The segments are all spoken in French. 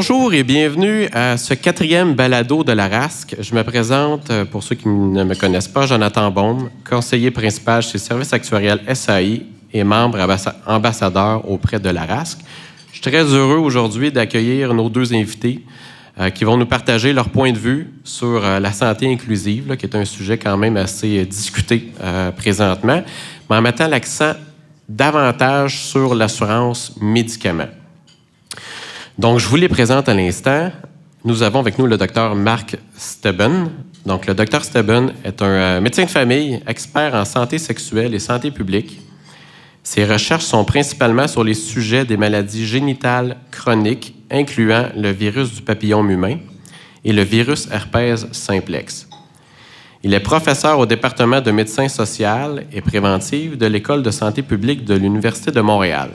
Bonjour et bienvenue à ce quatrième balado de la RASC. Je me présente, euh, pour ceux qui ne me connaissent pas, Jonathan Baume, conseiller principal chez Service Actuariel SAI et membre ambassadeur auprès de la RASC. Je suis très heureux aujourd'hui d'accueillir nos deux invités euh, qui vont nous partager leur point de vue sur euh, la santé inclusive, qui est un sujet quand même assez discuté présentement, mais en mettant l'accent davantage sur l'assurance médicaments. Donc, je vous les présente à l'instant. Nous avons avec nous le docteur Marc Steben. Donc, le docteur Steben est un euh, médecin de famille, expert en santé sexuelle et santé publique. Ses recherches sont principalement sur les sujets des maladies génitales chroniques, incluant le virus du papillon humain et le virus herpès simplex. Il est professeur au département de médecine sociale et préventive de l'École de santé publique de l'Université de Montréal.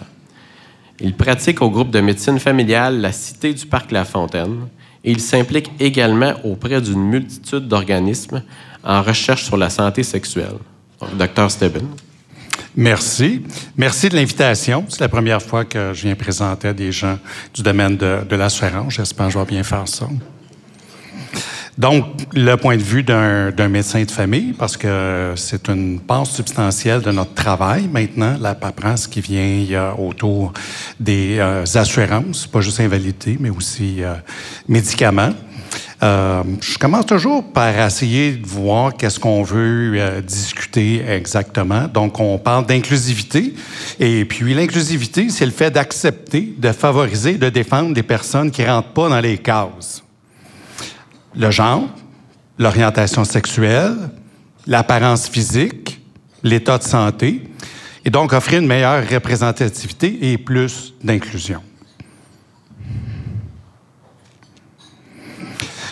Il pratique au groupe de médecine familiale la Cité du Parc La Fontaine et il s'implique également auprès d'une multitude d'organismes en recherche sur la santé sexuelle. Docteur Steven. Merci. Merci de l'invitation. C'est la première fois que je viens présenter à des gens du domaine de, de l'assurance. J'espère que je vais bien faire ça. Donc, le point de vue d'un médecin de famille, parce que c'est une part substantielle de notre travail maintenant, la paperasse qui vient autour des euh, assurances, pas juste invalidité, mais aussi euh, médicaments. Euh, je commence toujours par essayer de voir qu'est-ce qu'on veut discuter exactement. Donc, on parle d'inclusivité. Et puis, l'inclusivité, c'est le fait d'accepter, de favoriser, de défendre des personnes qui rentrent pas dans les cases le genre, l'orientation sexuelle, l'apparence physique, l'état de santé, et donc offrir une meilleure représentativité et plus d'inclusion.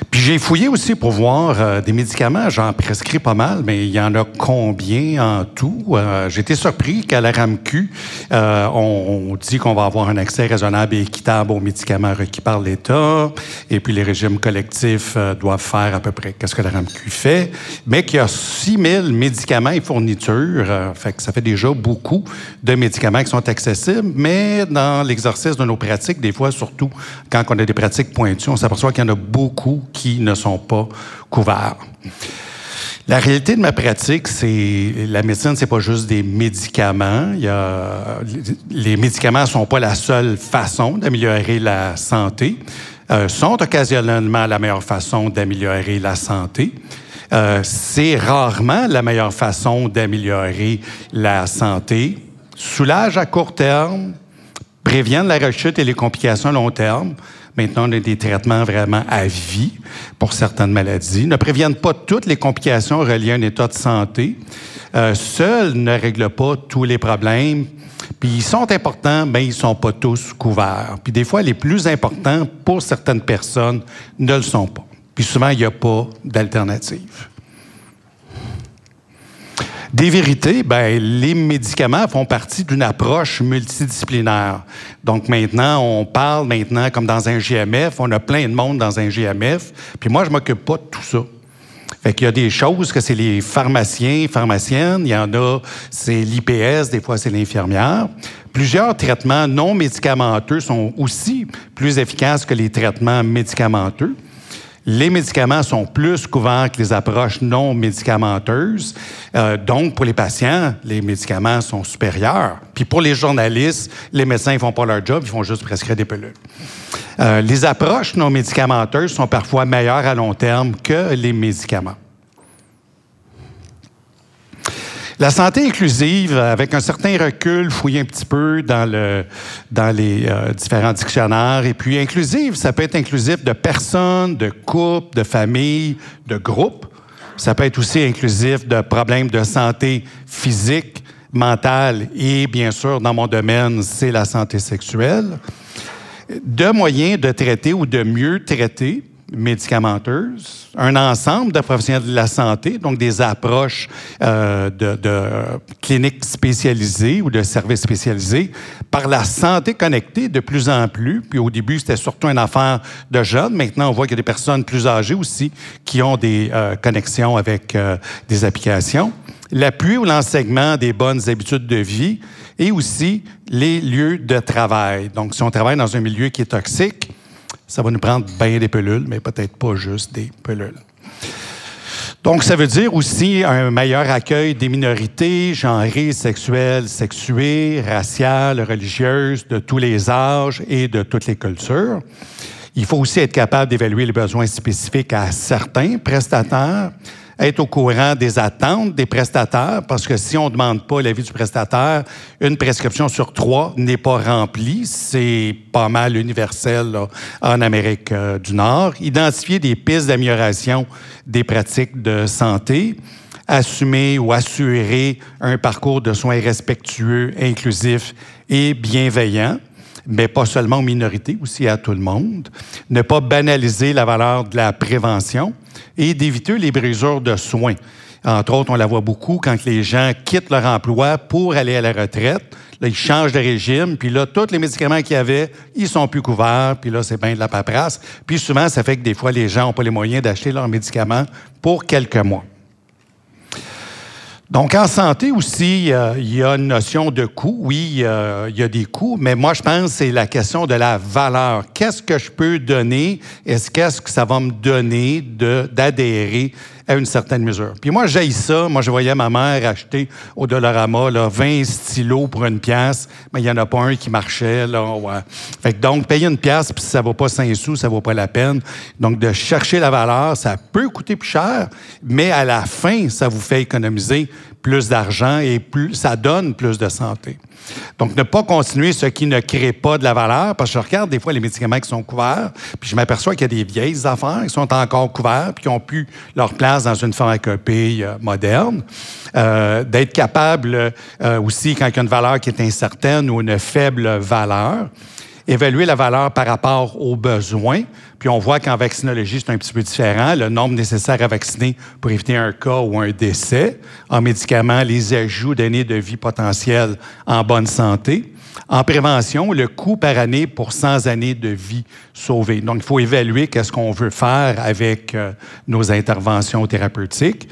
Puis j'ai fouillé aussi pour voir euh, des médicaments, j'en prescris pas mal, mais il y en a combien en tout? Euh, été surpris qu'à la RAMQ, euh, on, dit qu'on va avoir un accès raisonnable et équitable aux médicaments requis par l'État, et puis les régimes collectifs doivent faire à peu près qu'est-ce que la RAMQ fait, mais qu'il y a 6 000 médicaments et fournitures, fait que ça fait déjà beaucoup de médicaments qui sont accessibles, mais dans l'exercice de nos pratiques, des fois, surtout quand on a des pratiques pointues, on s'aperçoit qu'il y en a beaucoup qui ne sont pas couverts. La réalité de ma pratique, c'est la médecine, c'est pas juste des médicaments. Les médicaments sont pas la seule façon d'améliorer la santé. Euh, sont occasionnellement la meilleure façon d'améliorer la santé. Euh, c'est rarement la meilleure façon d'améliorer la santé. Soulage à court terme, préviennent la rechute et les complications à long terme. Maintenant, on a des traitements vraiment à vie pour certaines maladies. Ne préviennent pas toutes les complications reliées à un état de santé. Euh, seuls ne règlent pas tous les problèmes. Puis ils sont importants, mais ils sont pas tous couverts. Puis des fois, les plus importants pour certaines personnes ne le sont pas. Puis souvent, il n'y a pas d'alternative. Des vérités, ben, les médicaments font partie d'une approche multidisciplinaire. Donc maintenant, on parle maintenant comme dans un GMF, on a plein de monde dans un GMF, puis moi, je m'occupe pas de tout ça. Fait qu'il y a des choses que c'est les pharmaciens, pharmaciennes, il y en a, c'est l'IPS, des fois c'est l'infirmière. Plusieurs traitements non médicamenteux sont aussi plus efficaces que les traitements médicamenteux. Les médicaments sont plus couverts que les approches non médicamenteuses. Euh, donc, pour les patients, les médicaments sont supérieurs. Puis pour les journalistes, les médecins ne font pas leur job, ils font juste prescrire des pilules. Euh, les approches non médicamenteuses sont parfois meilleures à long terme que les médicaments. La santé inclusive, avec un certain recul, fouiller un petit peu dans, le, dans les euh, différents dictionnaires. Et puis, inclusive, ça peut être inclusif de personnes, de couples, de familles, de groupes. Ça peut être aussi inclusif de problèmes de santé physique, mentale et, bien sûr, dans mon domaine, c'est la santé sexuelle. De moyens de traiter ou de mieux traiter médicamenteuse, un ensemble de professionnels de la santé, donc des approches euh, de, cliniques spécialisées ou de services spécialisés, par la santé connectée de plus en plus. Puis au début, c'était surtout une affaire de jeunes. Maintenant, on voit qu'il y a des personnes plus âgées aussi qui ont des euh, connexions avec euh, des applications. L'appui ou l'enseignement des bonnes habitudes de vie et aussi les lieux de travail. Donc, si on travaille dans un milieu qui est toxique, Ça va nous prendre bien des pilules, mais peut-être pas juste des pilules. Donc, ça veut dire aussi un meilleur accueil des minorités genrées, sexuelles, sexuées, raciales, religieuses, de tous les âges et de toutes les cultures. Il faut aussi être capable d'évaluer les besoins spécifiques à certains prestataires être au courant des attentes des prestataires, parce que si on ne demande pas l'avis du prestataire, une prescription sur trois n'est pas remplie. C'est pas mal universel en Amérique euh, du Nord. Identifier des pistes d'amélioration des pratiques de santé assumer ou assurer un parcours de soins respectueux, inclusif et bienveillant mais pas seulement aux minorités, aussi à tout le monde. Ne pas banaliser la valeur de la prévention et d'éviter les brisures de soins. Entre autres, on la voit beaucoup quand les gens quittent leur emploi pour aller à la retraite. Là, ils changent de régime, puis là, tous les médicaments qu'il y avait, ils sont plus couverts, puis là, c'est bien de la paperasse. Puis souvent, ça fait que des fois, les gens n'ont pas les moyens d'acheter leurs médicaments pour quelques mois. Donc, en santé aussi, il y a une notion de coût. Oui, il y a des coûts, mais moi, je pense que c'est la question de la valeur. Qu'est-ce que je peux donner? Est-ce qu'est-ce que ça va me donner d'adhérer à une certaine mesure. Puis moi, j'ai ça. Moi, je voyais ma mère acheter au Dollarama là, 20 stylos pour une pièce, mais il n'y en a pas un qui marchait. Donc, payer une pièce, puis ça ne vaut pas 5 sous, ça ne vaut pas la peine. Donc, de chercher la valeur, ça peut coûter plus cher, mais à la fin, ça vous fait économiser plus d'argent et plus, ça donne plus de santé. Donc, ne pas continuer ce qui ne crée pas de la valeur, parce que je regarde des fois les médicaments qui sont couverts, puis je m'aperçois qu'il y a des vieilles affaires qui sont encore couverts, puis qui ont pu leur place dans une pharmacopée euh, moderne. Euh, D'être capable euh, aussi, quand il y a une valeur qui est incertaine ou une faible valeur, évaluer la valeur par rapport aux besoins. Puis on voit qu'en vaccinologie, c'est un petit peu différent. Le nombre nécessaire à vacciner pour éviter un cas ou un décès. En médicaments, les ajouts d'années de vie potentielle en bonne santé. En prévention, le coût par année pour 100 années de vie sauvées. Donc, il faut évaluer qu'est-ce qu'on veut faire avec euh, nos interventions thérapeutiques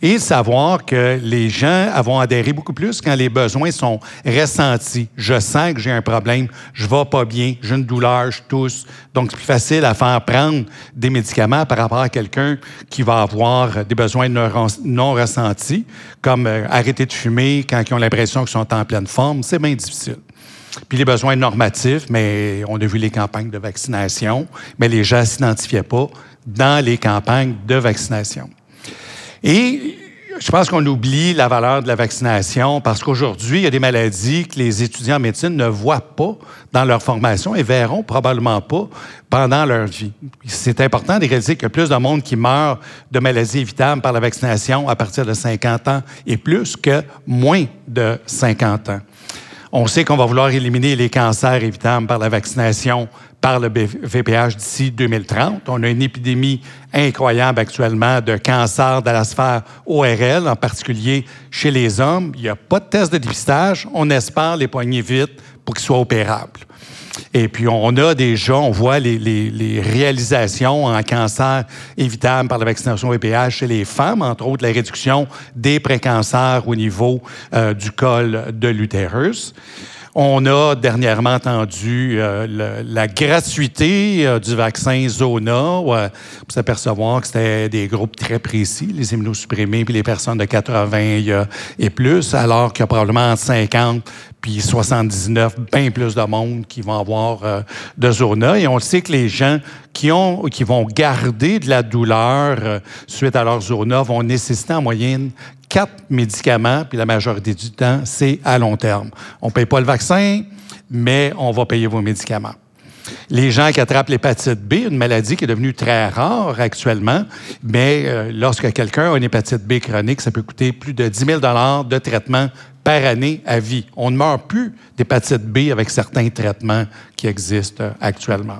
et savoir que les gens vont adhérer beaucoup plus quand les besoins sont ressentis. Je sens que j'ai un problème, je vais pas bien, j'ai une douleur, je tousse. Donc, c'est plus facile à faire prendre des médicaments par rapport à quelqu'un qui va avoir des besoins non ressentis, comme euh, arrêter de fumer quand ils ont l'impression qu'ils sont en pleine forme. C'est bien difficile. Puis les besoins normatifs, mais on a vu les campagnes de vaccination, mais les gens ne s'identifiaient pas dans les campagnes de vaccination. Et je pense qu'on oublie la valeur de la vaccination parce qu'aujourd'hui, il y a des maladies que les étudiants en médecine ne voient pas dans leur formation et verront probablement pas pendant leur vie. C'est important de réaliser qu'il y a plus de monde qui meurt de maladies évitables par la vaccination à partir de 50 ans et plus que moins de 50 ans. On sait qu'on va vouloir éliminer les cancers évitables par la vaccination par le VPH d'ici 2030. On a une épidémie incroyable actuellement de cancer de la sphère ORL, en particulier chez les hommes. Il n'y a pas de test de dépistage. On espère les poigner vite pour qu'ils soient opérables. Et puis, on a déjà, on voit les, réalisations en cancer évitable par la vaccination VPH chez les femmes, entre autres la réduction des précancers au niveau euh, du col de l'utérus. On a dernièrement entendu euh, la gratuité euh, du vaccin Zona pour s'apercevoir que c'était des groupes très précis, les immunosupprimés puis les personnes de 80 et plus, alors qu'il y a probablement 50 puis 79, bien plus de monde qui vont avoir euh, de zona. Et on sait que les gens qui, ont, qui vont garder de la douleur euh, suite à leur zona vont nécessiter en moyenne quatre médicaments, puis la majorité du temps, c'est à long terme. On ne paye pas le vaccin, mais on va payer vos médicaments. Les gens qui attrapent l'hépatite B, une maladie qui est devenue très rare actuellement, mais euh, lorsque quelqu'un a une hépatite B chronique, ça peut coûter plus de 10 000 de traitement par année à vie. On ne meurt plus d'hépatite B avec certains traitements qui existent actuellement.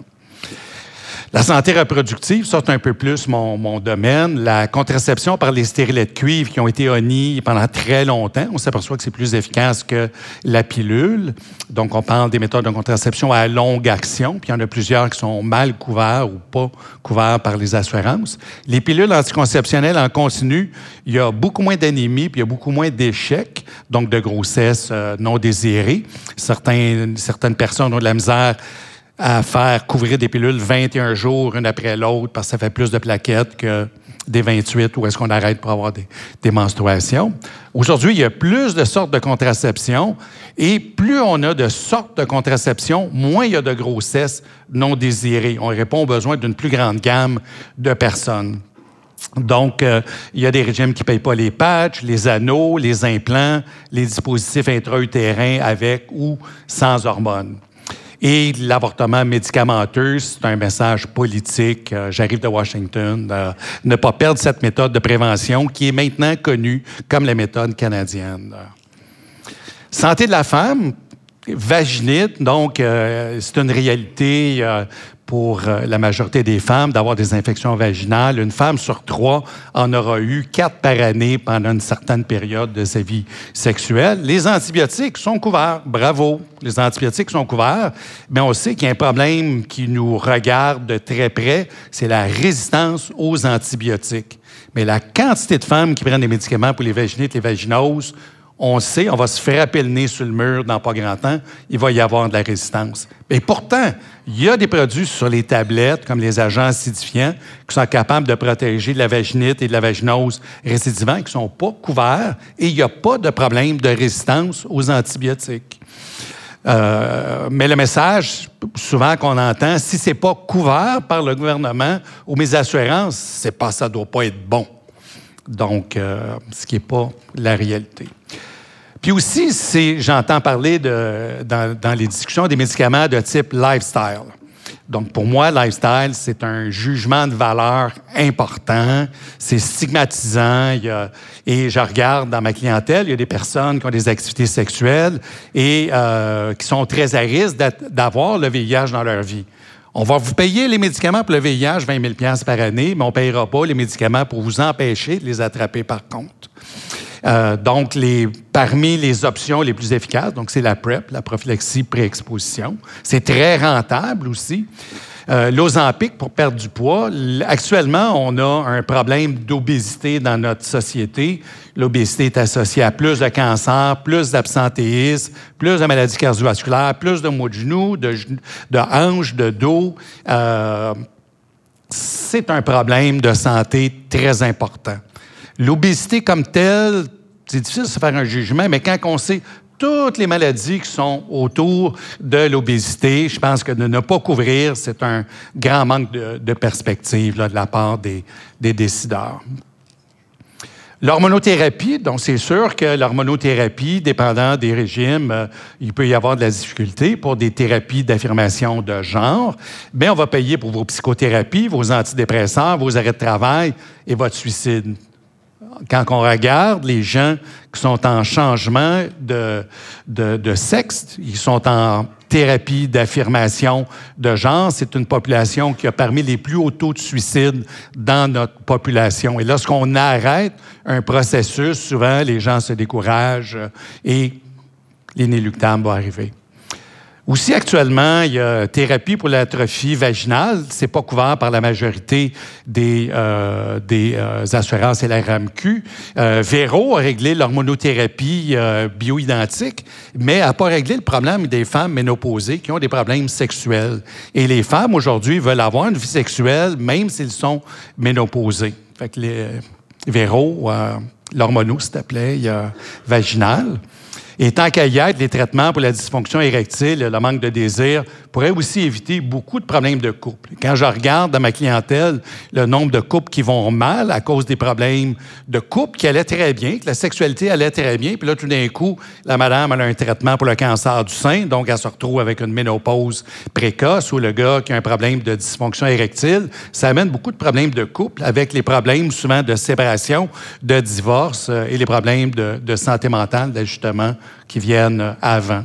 La santé reproductive, ça, c'est un peu plus mon, domaine. La contraception par les stérilets de cuivre qui ont été honnis pendant très longtemps, on s'aperçoit que c'est plus efficace que la pilule. Donc, on parle des méthodes de contraception à longue action, puis il y en a plusieurs qui sont mal couverts ou pas couverts par les assurances. Les pilules anticonceptionnelles en continu, il y a beaucoup moins d'anémie, puis il y a beaucoup moins d'échecs, donc de grossesse euh, non désirée. Certains, certaines personnes ont de la misère à faire couvrir des pilules 21 jours, une après l'autre, parce que ça fait plus de plaquettes que des 28 où est-ce qu'on arrête pour avoir des, des menstruations. Aujourd'hui, il y a plus de sortes de contraception et plus on a de sortes de contraception, moins il y a de grossesses non désirées. On répond aux besoins d'une plus grande gamme de personnes. Donc, euh, il y a des régimes qui ne payent pas les patchs, les anneaux, les implants, les dispositifs intra-utérins avec ou sans hormones. Et l'avortement médicamenteux, c'est un message politique. Euh, j'arrive de Washington. Euh, ne pas perdre cette méthode de prévention qui est maintenant connue comme la méthode canadienne. Santé de la femme, vaginite, donc c'est une réalité pour euh, la majorité des femmes d'avoir des infections vaginales. Une femme sur trois en aura eu quatre par année pendant une certaine période de sa vie sexuelle. Les antibiotiques sont couverts. Bravo. Les antibiotiques sont couverts. Mais on sait qu'il y a un problème qui nous regarde de très près, c'est la résistance aux antibiotiques. Mais la quantité de femmes qui prennent des médicaments pour les vaginites, les vaginoses, on sait, on va se frapper le nez sur le mur dans pas grand temps, il va y avoir de la résistance. Et pourtant, il y a des produits sur les tablettes, comme les agents acidifiants, qui sont capables de protéger de la vaginite et de la vaginose récidivant, qui ne sont pas couverts, et il n'y a pas de problème de résistance aux antibiotiques. Euh, mais le message, souvent qu'on entend, si c'est pas couvert par le gouvernement ou mes assurances, c'est pas, ça doit pas être bon. Donc, euh, ce qui n'est pas la réalité. Puis aussi, j'entends parler de, dans, dans, les discussions des médicaments de type lifestyle. Donc, pour moi, lifestyle, c'est un jugement de valeur important. C'est stigmatisant. Il y a, et je regarde dans ma clientèle, il y a des personnes qui ont des activités sexuelles et euh, qui sont très à risque d'avoir le VIH dans leur vie. On va vous payer les médicaments pour le VIH, 20 000 par année, mais on ne payera pas les médicaments pour vous empêcher de les attraper par contre. Euh, donc, les, parmi les options les plus efficaces, donc c'est la PrEP, la prophylaxie pré-exposition. C'est très rentable aussi. Euh, L'Ozempic pour perdre du poids. Actuellement, on a un problème d'obésité dans notre société. L'obésité est associée à plus de cancer, plus d'absentéisme, plus de maladies cardiovasculaires, plus de maux de genoux, de, de hanches, de dos. Euh, c'est un problème de santé très important. L'obésité comme telle, c'est difficile de se faire un jugement, mais quand on sait toutes les maladies qui sont autour de l'obésité, je pense que de ne pas couvrir, c'est un grand manque de, perspective de la part des décideurs. L'hormonothérapie, donc c'est sûr que l'hormonothérapie, dépendant des régimes, euh, il peut y avoir de la difficulté pour des thérapies d'affirmation de genre, mais on va payer pour vos psychothérapies, vos antidépresseurs, vos arrêts de travail et votre suicide quand on regarde les gens qui sont en changement de, de, sexe, ils sont en thérapie d'affirmation de genre, c'est une population qui a parmi les plus hauts taux de suicide dans notre population. Et lorsqu'on arrête un processus, souvent les gens se découragent et l'inéluctable va arriver. Aussi, actuellement, il y a thérapie pour l'atrophie vaginale. C'est pas couvert par la majorité des, euh, euh, assurances et la RAMQ. Euh, Véro a réglé l'hormonothérapie euh, bioidentique, mais n'a pas réglé le problème des femmes ménopausées qui ont des problèmes sexuels. Et les femmes, aujourd'hui, veulent avoir une vie sexuelle même s'ils sont ménopausés. Fait Véro, l'hormono, s'il te plaît, vaginal. Et tant qu'à y être, les traitements pour la dysfonction érectile, le manque de désir, pourraient aussi éviter beaucoup de problèmes de couple. Quand je regarde dans ma clientèle le nombre de couples qui vont mal à cause des problèmes de couple qui allaient très bien, que la sexualité allait très bien, puis là, tout d'un coup, la madame a un traitement pour le cancer du sein, donc elle se retrouve avec une ménopause précoce ou le gars qui a un problème de dysfonction érectile, ça amène beaucoup de problèmes de couple avec les problèmes souvent de séparation, de divorce euh, et les problèmes de, de santé mentale, d'ajustement qui viennent avant.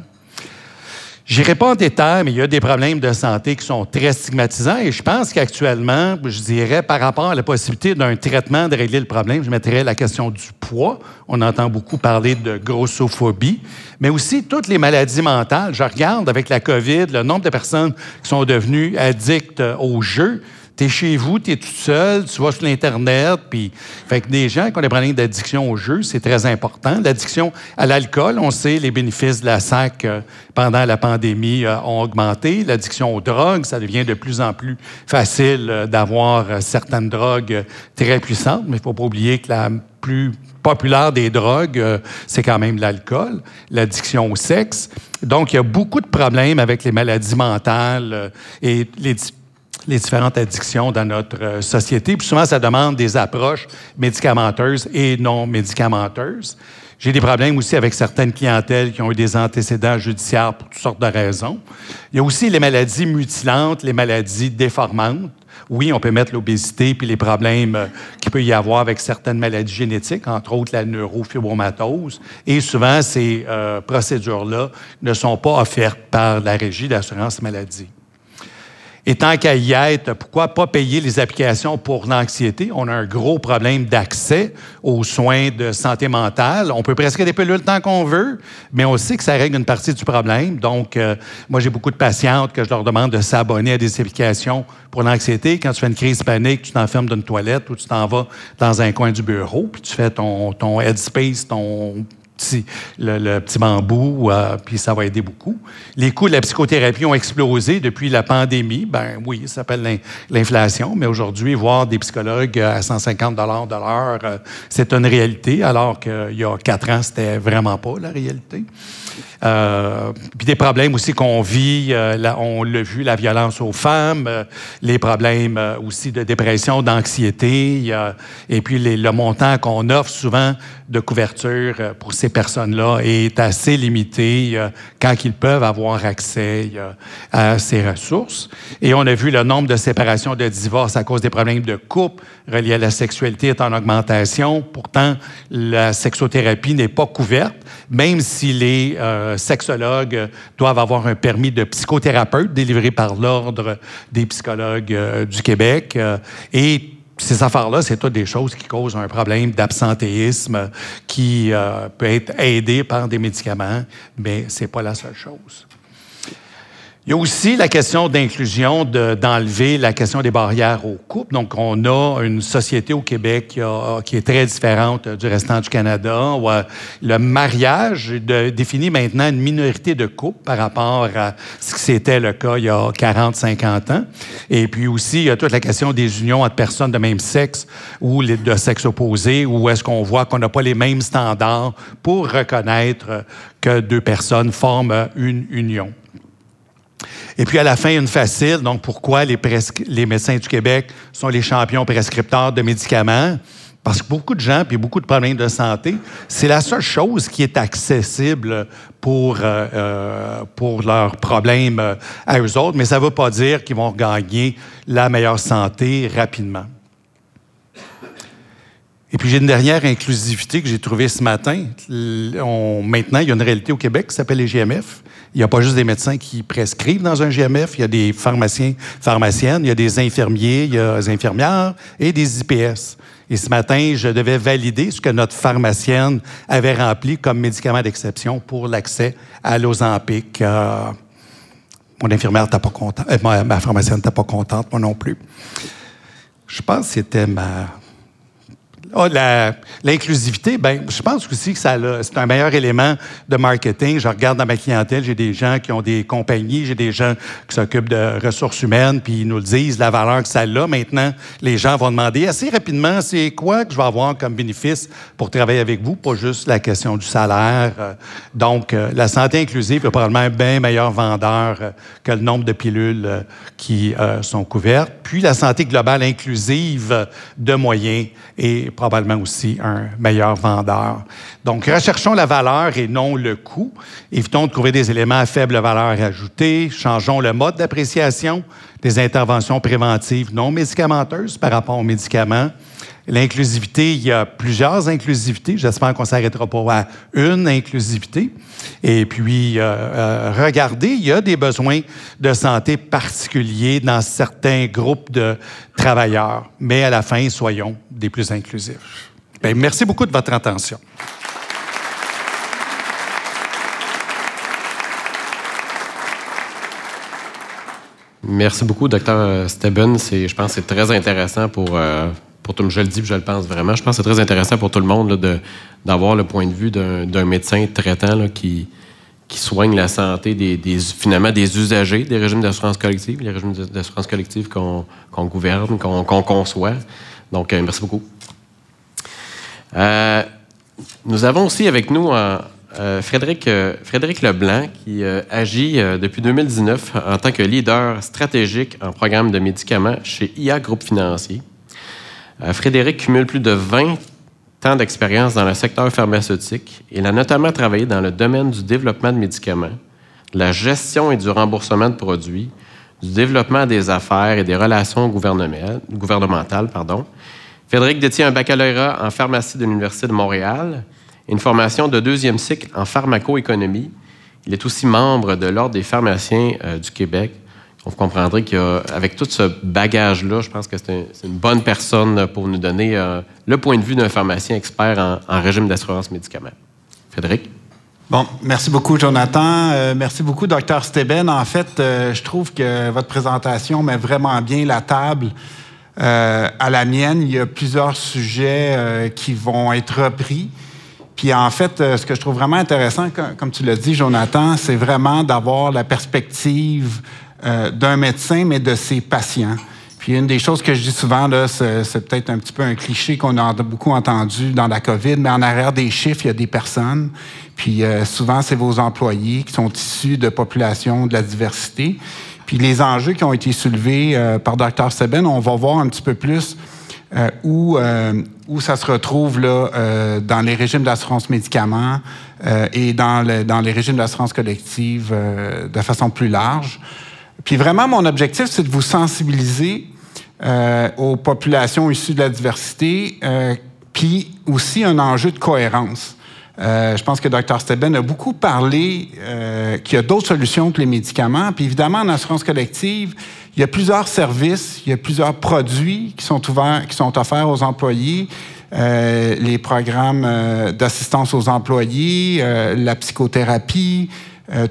J'irai pas en détail, mais il y a des problèmes de santé qui sont très stigmatisants et je pense qu'actuellement, je dirais, par rapport à la possibilité d'un traitement de régler le problème, je mettrais la question du poids. On entend beaucoup parler de grossophobie, mais aussi toutes les maladies mentales. Je regarde avec la COVID le nombre de personnes qui sont devenues addictes au jeu Tu es chez vous, tu es tout seul, tu vas sur l'Internet, puis... Fait que des gens qui ont des problèmes d'addiction au jeu, c'est très important. L'addiction à l'alcool, on sait, les bénéfices de la SAC euh, pendant la pandémie euh, ont augmenté. L'addiction aux drogues, ça devient de plus en plus facile euh, d'avoir certaines drogues très puissantes, mais il faut pas oublier que la plus populaire des drogues, c'est quand même l'alcool, l'addiction au sexe. Donc, il y a beaucoup de problèmes avec les maladies mentales et les les différentes addictions dans notre euh, société. Puis souvent, ça demande des approches médicamenteuses et non médicamenteuses. J'ai des problèmes aussi avec certaines clientèles qui ont eu des antécédents judiciaires pour toutes sortes de raisons. Il y a aussi les maladies mutilantes, les maladies déformantes. Oui, on peut mettre l'obésité puis les problèmes euh, qu'il peut y avoir avec certaines maladies génétiques, entre autres la neurofibromatose. Et souvent, ces euh, procédures-là ne sont pas offertes par la Régie d'assurance maladie. Et tant qu'à y être, pourquoi pas payer les applications pour l'anxiété? On a un gros problème d'accès aux soins de santé mentale. On peut presque dépeler le temps qu'on veut, mais on sait que ça règle une partie du problème. Donc, euh, moi, j'ai beaucoup de patientes que je leur demande de s'abonner à des applications pour l'anxiété. Quand tu fais une crise panique, tu t'enfermes dans une toilette ou tu t'en vas dans un coin du bureau, puis tu fais ton, ton headspace, ton le, petit bambou, euh, puis ça va aider beaucoup. Les coûts de la psychothérapie ont explosé depuis la pandémie. Ben oui, ça s'appelle l'inflation, mais aujourd'hui, voir des psychologues à 150 de l'heure, euh, c'est une réalité, alors qu'il y a quatre ans, c'était vraiment pas la réalité. Euh, puis des problèmes aussi qu'on vit, on l'a vu, la violence aux femmes, les problèmes aussi de dépression, d'anxiété, et puis le montant qu'on offre souvent de couverture pour ces personnes-là est assez limité euh, quand ils peuvent avoir accès euh, à ces ressources. Et on a vu le nombre de séparations, de divorces à cause des problèmes de couple reliés à la sexualité est en augmentation. Pourtant, la sexothérapie n'est pas couverte, même si les euh, sexologues doivent avoir un permis de psychothérapeute délivré par l'Ordre des psychologues du Québec. et ces affaires-là, c'est toutes des choses qui causent un problème d'absentéisme qui euh, peut être aidé par des médicaments, mais ce n'est pas la seule chose. Il y a aussi la question d'inclusion, d'enlever la question des barrières au couple. Donc, on a une société au Québec qui, est très différente du restant du Canada, euh, le mariage définit maintenant une minorité de couples par rapport à ce qui c'était le cas il y a 40, 50 ans. Et puis aussi, il y a toute la question des unions entre personnes de même sexe ou de sexe opposé, où est-ce qu'on voit qu'on n'a pas les mêmes standards pour reconnaître que deux personnes forment une union. Et puis à la fin, une facile. Donc, pourquoi les, les médecins du Québec sont les champions prescripteurs de médicaments? Parce que beaucoup de gens, puis beaucoup de problèmes de santé, c'est la seule chose qui est accessible pour, euh, euh, pour leurs problèmes euh, à eux autres, mais ça ne veut pas dire qu'ils vont gagner la meilleure santé rapidement. Et puis j'ai une dernière inclusivité que j'ai trouvée ce matin. maintenant, il y a une réalité au Québec qui s'appelle les GMF. Il n'y a pas juste des médecins qui prescrivent dans un GMF, il y a des pharmaciens, pharmaciennes, il y a des infirmiers, il y a des infirmières et des IPS. Et ce matin, je devais valider ce que notre pharmacienne avait rempli comme médicament d'exception pour l'accès à l'Ozempic. Euh, mon infirmière n'était pas contente, euh, ma, pharmacienne n'était pas contente, moi non plus. Je pense que c'était ma Oh, l'inclusivité, ben, je pense aussi que c'est un meilleur élément de marketing. Je regarde dans ma clientèle, j'ai des gens qui ont des compagnies, j'ai des gens qui s'occupent de ressources humaines, puis ils nous le disent, la valeur que ça a. Maintenant, les gens vont demander assez rapidement, c'est quoi que je vais avoir comme bénéfice pour travailler avec vous, pas juste la question du salaire. Euh, donc, euh, la santé inclusive est probablement un bien meilleur vendeur euh, que le nombre de pilules qui sont couvertes. Puis, la santé globale inclusive de moyens est probablement aussi un meilleur vendeur. Donc, recherchons la valeur et non le coût. Évitons de trouver des éléments à faible valeur ajoutée. Changeons le mode d'appréciation des interventions préventives non médicamenteuses par rapport aux médicaments. L'inclusivité, il y a plusieurs inclusivités. J'espère qu'on ne s'arrêtera pas à une inclusivité. Et puis, euh, euh, regardez, il y a des besoins de santé particuliers dans certains groupes de travailleurs. Mais à la fin, soyons des plus inclusifs. Bien, merci beaucoup de votre attention. Merci beaucoup, docteur Steben. Je pense que c'est très intéressant pour, euh, pour tout, je le dis, je le pense vraiment. Je pense que c'est très intéressant pour tout le monde de, d'avoir le point de vue d'un, médecin traitant qui, qui soigne la santé des, finalement des usagers des régimes d'assurance collective, les régimes d'assurance collective qu'on, gouverne, qu'on, conçoit. Donc, euh, merci beaucoup. Euh, nous avons aussi avec nous euh, Frédéric, Frédéric Leblanc, qui agit depuis 2019 en tant que leader stratégique en programme de médicaments chez IA Groupe Financier. Frédéric cumule plus de 20 ans d'expérience dans le secteur pharmaceutique. Il a notamment travaillé dans le domaine du développement de médicaments, de la gestion et du remboursement de produits, du développement des affaires et des relations gouvernementales. Frédéric détient un baccalauréat en pharmacie de l'Université de Montréal et une formation de deuxième cycle en pharmacoéconomie. Il est aussi membre de l'Ordre des pharmaciens euh, du Québec vous comprendrez qu'avec tout ce bagage-là, je pense que c'est une bonne personne pour nous donner euh, le point de vue d'un pharmacien expert en, régime d'assurance médicaments. Frédéric? Bon, merci beaucoup, Jonathan. Euh, merci beaucoup, Dr. Steben. En fait, euh, je trouve que votre présentation met vraiment bien la table à la mienne. Il y a plusieurs sujets qui vont être repris. Puis en fait, ce que je trouve vraiment intéressant, comme tu l'as dit, Jonathan, c'est vraiment d'avoir la perspective euh, d'un médecin, mais de ses patients. Puis une des choses que je dis souvent, là, c'est, peut-être un petit peu un cliché qu'on a beaucoup entendu dans la COVID, mais en arrière des chiffres, il y a des personnes. Puis euh, souvent, c'est vos employés qui sont issus de populations de la diversité. Puis les enjeux qui ont été soulevés euh, par Dr. Seben, on va voir un petit peu plus où, où ça se retrouve là, dans les régimes d'assurance médicaments et dans, le, dans les régimes d'assurance collective de façon plus large. Puis vraiment, mon objectif, c'est de vous sensibiliser euh, aux populations issues de la diversité, euh, puis aussi un enjeu de cohérence. Euh, je pense que Dr. Steben a beaucoup parlé qu'il y a d'autres solutions que les médicaments. Puis évidemment, en assurance collective, il y a plusieurs services, il y a plusieurs produits qui sont ouverts, qui sont offerts aux employés. les programmes d'assistance aux employés, la psychothérapie,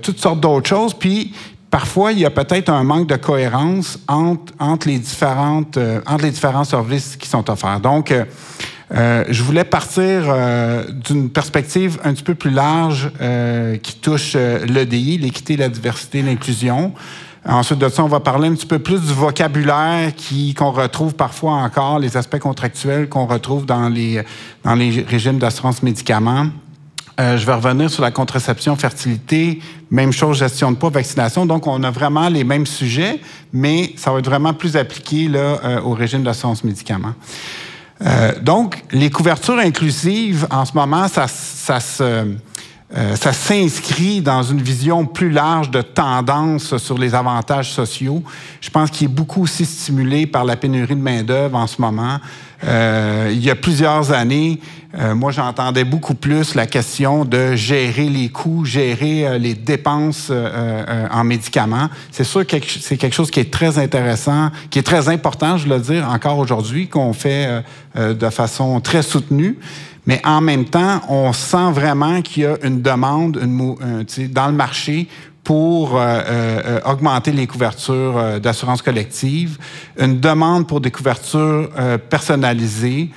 toutes sortes d'autres choses. Puis parfois, il y a peut-être un manque de cohérence entre, entre, les, différentes, euh, entre les différents services qui sont offerts. Donc, euh, euh, je voulais partir d'une perspective un petit peu plus large qui touche l'EDI, l'équité, la diversité, l'inclusion. Ensuite de ça, on va parler un petit peu plus du vocabulaire qui, qu'on retrouve parfois encore, les aspects contractuels qu'on retrouve dans les, dans les régimes d'assurance médicaments. Euh, je vais revenir sur la contraception, fertilité, même chose, gestion de poids, vaccination. Donc, on a vraiment les mêmes sujets, mais ça va être vraiment plus appliqué là, euh, au régime d'assurance médicaments. Euh, donc, les couvertures inclusives, en ce moment, ça, ça se... ça s'inscrit dans une vision plus large de tendance sur les avantages sociaux. Je pense qu'il est beaucoup aussi stimulé par la pénurie de main-d'œuvre en ce moment. Euh, il y a plusieurs années, euh, moi, j'entendais beaucoup plus la question de gérer les coûts, gérer euh, les dépenses en médicaments. C'est sûr que c'est quelque chose qui est très intéressant, qui est très important, je veux dire, encore aujourd'hui, qu'on fait de façon très soutenue. Mais en même temps, on sent vraiment qu'il y a une demande une, dans le marché pour euh, euh, augmenter les couvertures euh, d'assurance collective, une demande pour des couvertures personnalisées,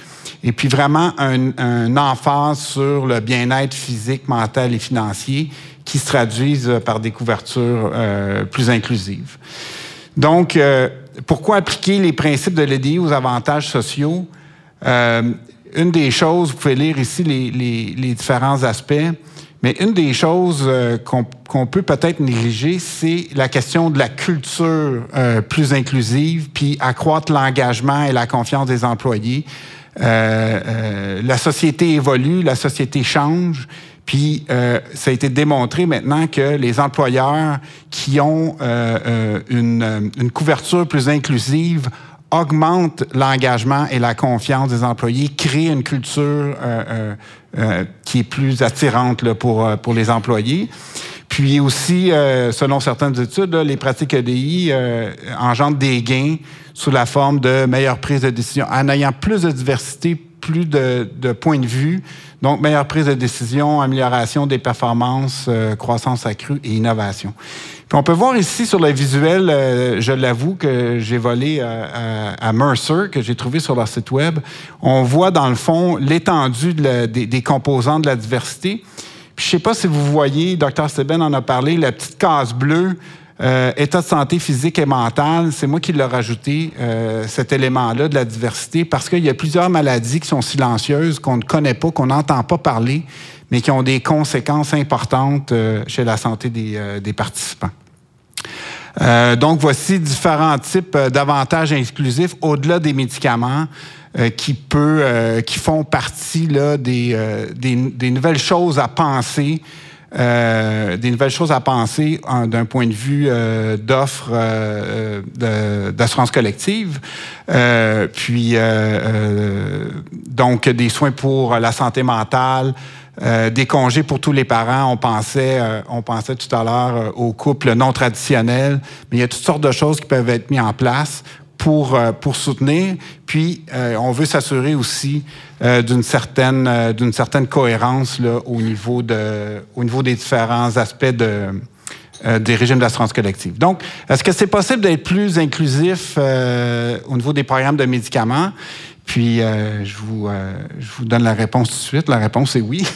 et puis vraiment un, un emphase sur le bien-être physique, mental et financier qui se traduisent par des couvertures plus inclusives. Donc, pourquoi appliquer les principes de l'EDI aux avantages sociaux? une des choses, vous pouvez lire ici les, les, les différents aspects, mais une des choses euh, qu'on peut peut-être négliger, c'est la question de la culture euh, plus inclusive, puis accroître l'engagement et la confiance des employés. Euh, la société évolue, la société change, puis ça a été démontré maintenant que les employeurs qui ont une, une couverture plus inclusive augmente l'engagement et la confiance des employés, crée une culture euh, euh, euh, qui est plus attirante là, pour, pour les employés. Puis aussi, selon certaines études, les pratiques EDI engendrent des gains sous la forme de meilleure prise de décision. En ayant plus de diversité, plus de, points de vue. Donc, meilleure prise de décision, amélioration des performances, euh, croissance accrue et innovation. On peut voir ici sur le visuel, euh, je l'avoue que j'ai volé à, Mercer, que j'ai trouvé sur leur site web. On voit dans le fond l'étendue des, composants de la diversité. Je ne sais pas si vous voyez, Dr. Steben en a parlé, la petite case bleue, euh, état de santé physique et mental, c'est moi qui l'ai rajouté, euh, cet élément-là de la diversité, parce qu'il y a plusieurs maladies qui sont silencieuses, qu'on ne connaît pas, qu'on n'entend pas parler, mais qui ont des conséquences importantes euh, chez la santé des, des participants. donc, voici différents types d'avantages inclusifs au-delà des médicaments. qui, peut, qui font partie là, des, des, des, nouvelles choses à penser euh, des nouvelles choses à penser d'un point de vue euh, d'offres euh, d'assurance collective. puis, donc, des soins pour la santé mentale, des congés pour tous les parents. On pensait, on pensait tout à l'heure aux couples non traditionnels, mais il y a toutes sortes de choses qui peuvent être mises en place pour, euh, pour soutenir. Puis, euh, on veut s'assurer aussi euh, d'une certaine, d'une certaine cohérence là, au, niveau de, au niveau des différents aspects de, des régimes d'assurance collective. Donc, est-ce que c'est possible d'être plus inclusif au niveau des programmes de médicaments? Puis, je, vous, je vous donne la réponse tout de suite. La réponse est oui.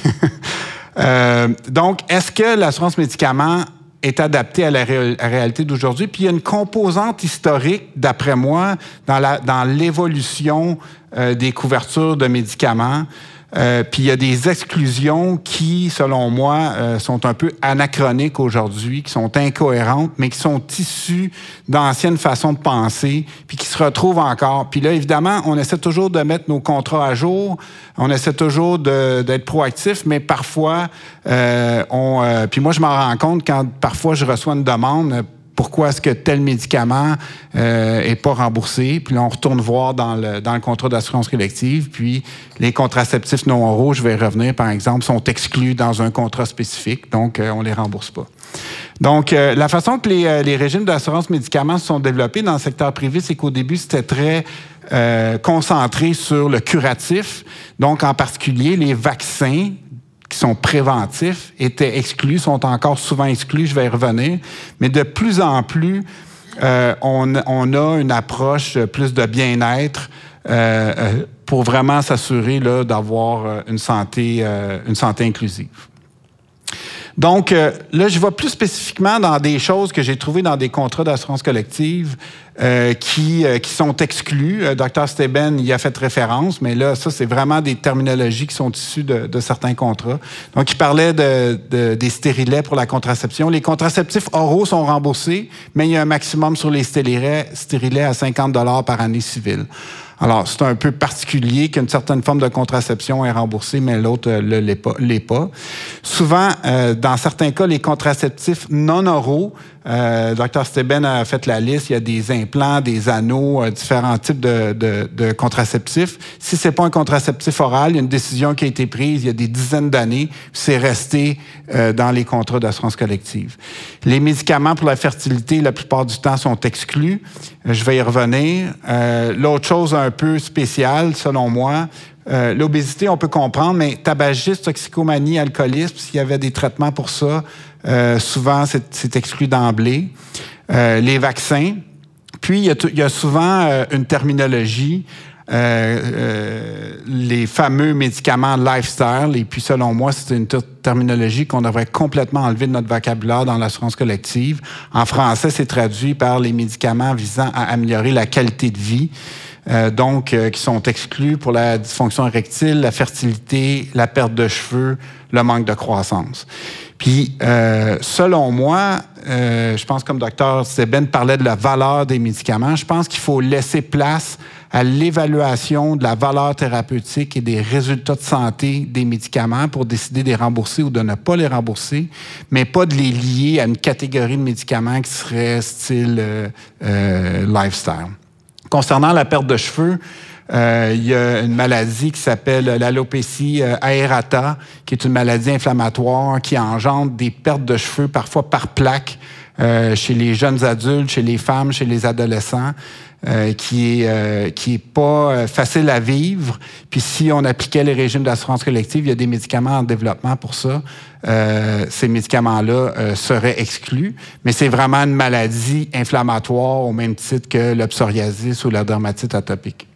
donc, est-ce que l'assurance médicaments est adapté à la réalité d'aujourd'hui? Puis il y a une composante historique, d'après moi, dans l'évolution euh, des couvertures de médicaments. Euh, puis il y a des exclusions qui, selon moi, euh, sont un peu anachroniques aujourd'hui, qui sont incohérentes, mais qui sont issues d'anciennes façons de penser, puis qui se retrouvent encore. Puis là, évidemment, on essaie toujours de mettre nos contrats à jour, on essaie toujours d'être proactif, mais parfois, euh, on. puis moi, je m'en rends compte quand parfois je reçois une demande pourquoi est-ce que tel médicament euh, est pas remboursé? Puis là, on retourne voir dans le, dans le contrat d'assurance collective. Puis les contraceptifs non oraux, je vais revenir, par exemple, sont exclus dans un contrat spécifique. Donc, euh, on les rembourse pas. Donc, euh, la façon que les, euh, les régimes d'assurance médicaments se sont développés dans le secteur privé, c'est qu'au début, c'était très concentré sur le curatif. Donc, en particulier, les vaccins qui sont préventifs étaient exclus, sont encore souvent exclus, je vais y revenir, mais de plus en plus, euh, on, a une approche plus de bien-être euh, euh, pour vraiment s'assurer d'avoir une une santé inclusive. Donc, euh, là, je vais plus spécifiquement dans des choses que j'ai trouvées dans des contrats d'assurance collective euh, qui, euh, qui sont exclus. Dr Steben y a fait référence, mais là, ça, c'est vraiment des terminologies qui sont issues de, de certains contrats. Donc, il parlait de, de, des stérilets pour la contraception. Les contraceptifs oraux sont remboursés, mais il y a un maximum sur les stérilets, stérilets à 50 par année civile. Alors, c'est un peu particulier qu'une certaine forme de contraception est remboursée, mais l'autre ne euh, l'est pas, Souvent, euh, dans certains cas, les contraceptifs non oraux, euh, Dr Steben a fait la liste, il y a des implants, des anneaux, différents types de, contraceptifs. Si c'est pas un contraceptif oral, il y a une décision qui a été prise il y a des dizaines d'années, c'est resté dans les contrats d'assurance collective. Les médicaments pour la fertilité, la plupart du temps, sont exclus. Je vais y revenir. L'autre chose peu spécial, selon moi. Euh, l'obésité, on peut comprendre, mais tabagisme, toxicomanie, alcoolisme, s'il y avait des traitements pour ça, euh, souvent c'est exclu d'emblée. Euh, les vaccins. Puis, il y y a souvent une terminologie. les fameux médicaments lifestyle. Et puis, selon moi, c'est une terminologie qu'on devrait complètement enlever de notre vocabulaire dans l'assurance collective. En français, c'est traduit par les médicaments visant à améliorer la qualité de vie. Euh, donc euh, qui sont exclus pour la dysfonction érectile, la fertilité, la perte de cheveux, le manque de croissance. Puis, euh, selon moi, je pense comme docteur Seben parlait de la valeur des médicaments, je pense qu'il faut laisser place à l'évaluation de la valeur thérapeutique et des résultats de santé des médicaments pour décider de les rembourser ou de ne pas les rembourser, mais pas de les lier à une catégorie de médicaments qui serait style lifestyle. Concernant la perte de cheveux, euh, il y a une maladie qui s'appelle l'alopécie euh, aérata, qui est une maladie inflammatoire qui engendre des pertes de cheveux, parfois par plaque, chez les jeunes adultes, chez les femmes, chez les adolescents. Euh, qui est euh, qui est pas euh, facile à vivre. Puis si on appliquait les régimes d'assurance collective, il y a des médicaments en développement pour ça. ces médicaments-là seraient exclus, mais c'est vraiment une maladie inflammatoire au même titre que le psoriasis ou la dermatite atopique.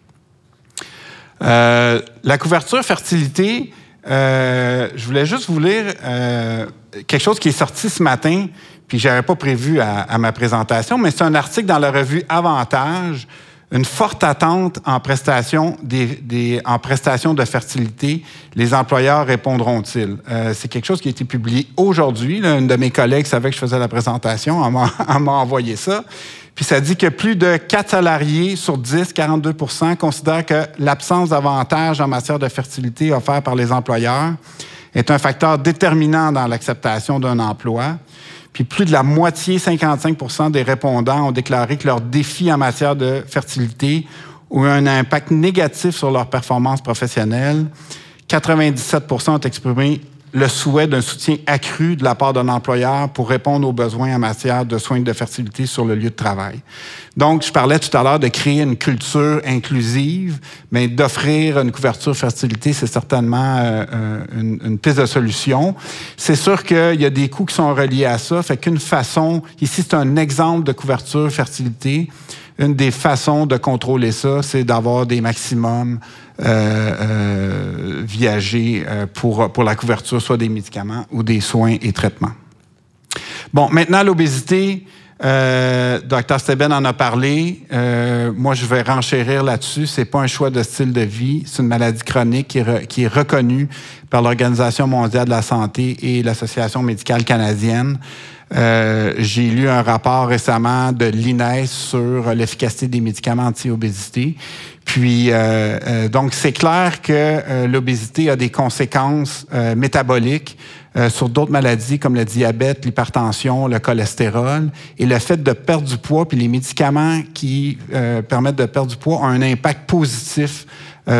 la couverture fertilité, je voulais juste vous lire quelque chose qui est sorti ce matin puis j'avais pas prévu à, ma présentation, mais c'est un article dans la revue Avantage, une forte attente en prestation des, en prestation de fertilité. Les employeurs répondront-ils? Euh, C'est quelque chose qui a été publié aujourd'hui. Une de mes collègues savait que je faisais la présentation, elle m'a envoyé ça. Puis ça dit que plus de 4 salariés sur 10, 42% considèrent que l'absence d'avantages en matière de fertilité offert par les employeurs est un facteur déterminant dans l'acceptation d'un emploi. Puis plus de la moitié, 55% des répondants ont déclaré que leurs défis en matière de fertilité ont eu un impact négatif sur leur performance professionnelle. 97% ont exprimé le souhait d'un soutien accru de la part d'un employeur pour répondre aux besoins en matière de soins de fertilité sur le lieu de travail. Donc, je parlais tout à l'heure de créer une culture inclusive, mais d'offrir une couverture fertilité, c'est certainement euh, euh, une, une, piste de solution. C'est sûr qu'il y a des coûts qui sont reliés à ça, fait qu'une façon, ici c'est un exemple de couverture fertilité, une des façons de contrôler ça, c'est d'avoir des maximums euh, euh, viager euh, pour, pour la couverture soit des médicaments ou des soins et traitements. Bon, maintenant l'obésité. Euh, Dr. Steben en a parlé. Euh, moi, je vais renchérir là-dessus. C'est pas un choix de style de vie. C'est une maladie chronique qui est, qui est reconnue par l'Organisation mondiale de la santé et l'Association médicale canadienne. Euh, j'ai lu un rapport récemment de l'INES sur l'efficacité des médicaments anti-obésité. Puis, euh, euh, donc, c'est clair que l'obésité a des conséquences métaboliques sur d'autres maladies comme le diabète, l'hypertension, le cholestérol. Et le fait de perdre du poids, puis les médicaments qui permettent de perdre du poids ont un impact positif